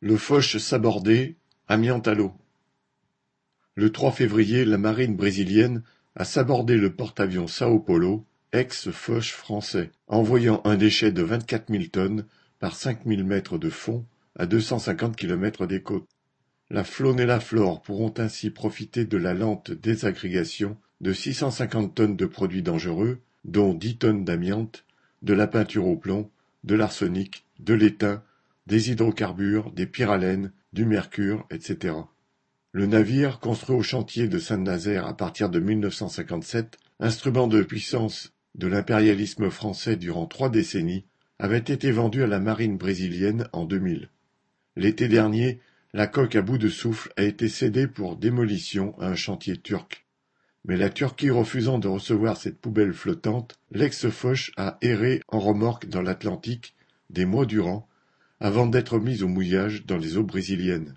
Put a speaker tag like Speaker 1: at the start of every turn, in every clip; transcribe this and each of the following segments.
Speaker 1: Le Foch sabordé, amiante à l'eau. Le trois février, la marine brésilienne a sabordé le porte-avions Sao Paulo, ex-Foch français, envoyant un déchet de vingt-quatre mille tonnes par cinq mille mètres de fond à deux cent cinquante kilomètres des côtes. La faune et la flore pourront ainsi profiter de la lente désagrégation de six cent cinquante tonnes de produits dangereux, dont dix tonnes d'amiante, de la peinture au plomb, de l'arsenic, de l'étain, des hydrocarbures, des pyralènes, du mercure, etc. Le navire, construit au chantier de Saint-Nazaire à partir de 1957, instrument de puissance de l'impérialisme français durant trois décennies, avait été vendu à la marine brésilienne en 2000. L'été dernier, la coque à bout de souffle a été cédée pour démolition à un chantier turc. Mais la Turquie refusant de recevoir cette poubelle flottante, l'ex-Foch a erré en remorque dans l'Atlantique des mois durant avant d'être mise au mouillage dans les eaux brésiliennes.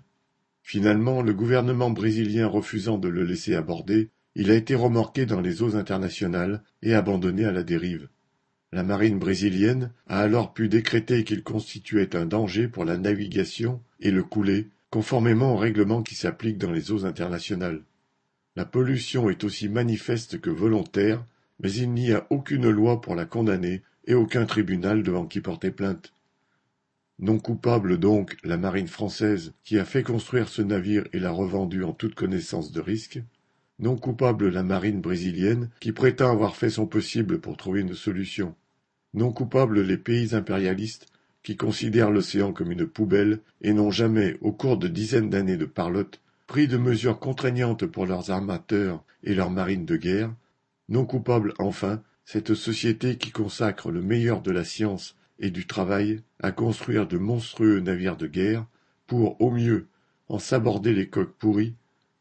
Speaker 1: Finalement, le gouvernement brésilien refusant de le laisser aborder, il a été remorqué dans les eaux internationales et abandonné à la dérive. La marine brésilienne a alors pu décréter qu'il constituait un danger pour la navigation et le couler, conformément aux règlements qui s'appliquent dans les eaux internationales. La pollution est aussi manifeste que volontaire, mais il n'y a aucune loi pour la condamner et aucun tribunal devant qui porter plainte. Non coupable donc la marine française qui a fait construire ce navire et l'a revendu en toute connaissance de risque, non coupable la marine brésilienne qui prétend avoir fait son possible pour trouver une solution, non coupable les pays impérialistes qui considèrent l'océan comme une poubelle et n'ont jamais, au cours de dizaines d'années de parlotte, pris de mesures contraignantes pour leurs armateurs et leurs marines de guerre, non coupable enfin cette société qui consacre le meilleur de la science et du travail à construire de monstrueux navires de guerre pour, au mieux, en saborder les coques pourries,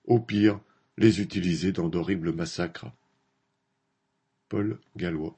Speaker 1: au pire, les utiliser dans d'horribles massacres. Paul Gallois